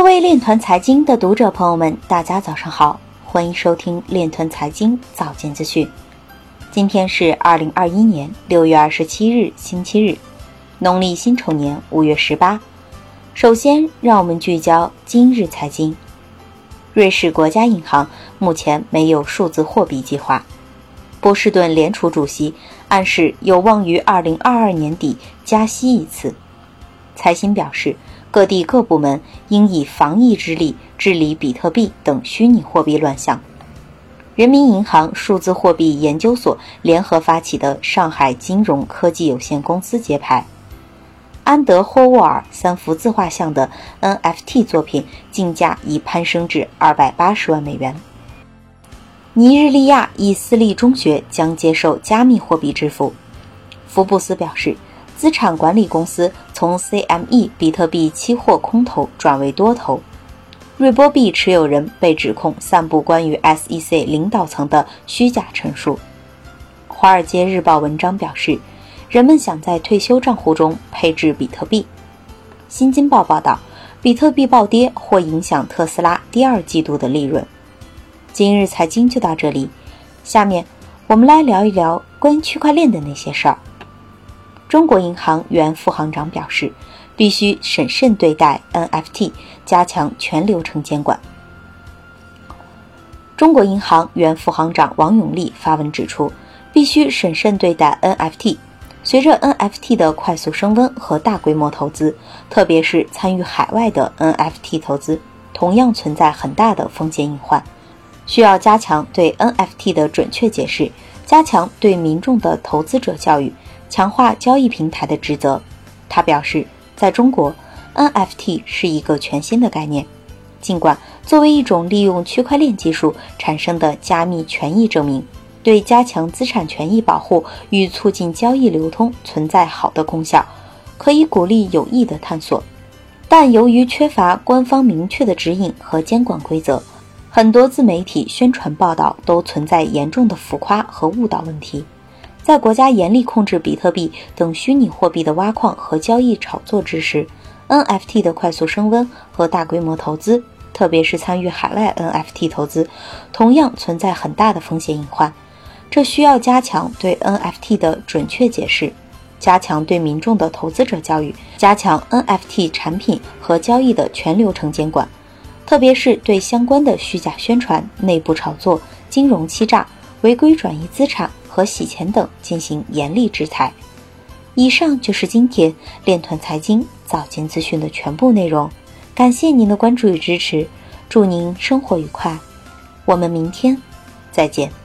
各位链团财经的读者朋友们，大家早上好，欢迎收听链团财经早间资讯。今天是二零二一年六月二十七日，星期日，农历辛丑年五月十八。首先，让我们聚焦今日财经。瑞士国家银行目前没有数字货币计划。波士顿联储主席暗示有望于二零二二年底加息一次。财新表示。各地各部门应以防疫之力治理比特币等虚拟货币乱象。人民银行数字货币研究所联合发起的上海金融科技有限公司揭牌，安德霍沃尔三幅自画像的 NFT 作品竞价已攀升至二百八十万美元。尼日利亚一私立中学将接受加密货币支付。福布斯表示。资产管理公司从 CME 比特币期货空头转为多头，瑞波币持有人被指控散布关于 SEC 领导层的虚假陈述。华尔街日报文章表示，人们想在退休账户中配置比特币。新京报报道，比特币暴跌或影响特斯拉第二季度的利润。今日财经就到这里，下面我们来聊一聊关于区块链的那些事儿。中国银行原副行长表示，必须审慎对待 NFT，加强全流程监管。中国银行原副行长王永利发文指出，必须审慎对待 NFT。随着 NFT 的快速升温和大规模投资，特别是参与海外的 NFT 投资，同样存在很大的风险隐患，需要加强对 NFT 的准确解释，加强对民众的投资者教育。强化交易平台的职责。他表示，在中国，NFT 是一个全新的概念。尽管作为一种利用区块链技术产生的加密权益证明，对加强资产权益保护与促进交易流通存在好的功效，可以鼓励有益的探索，但由于缺乏官方明确的指引和监管规则，很多自媒体宣传报道都存在严重的浮夸和误导问题。在国家严厉控制比特币等虚拟货币的挖矿和交易炒作之时，NFT 的快速升温和大规模投资，特别是参与海外 NFT 投资，同样存在很大的风险隐患。这需要加强对 NFT 的准确解释，加强对民众的投资者教育，加强 NFT 产品和交易的全流程监管，特别是对相关的虚假宣传、内部炒作、金融欺诈、违规转移资产。和洗钱等进行严厉制裁。以上就是今天链团财经早间资讯的全部内容，感谢您的关注与支持，祝您生活愉快，我们明天再见。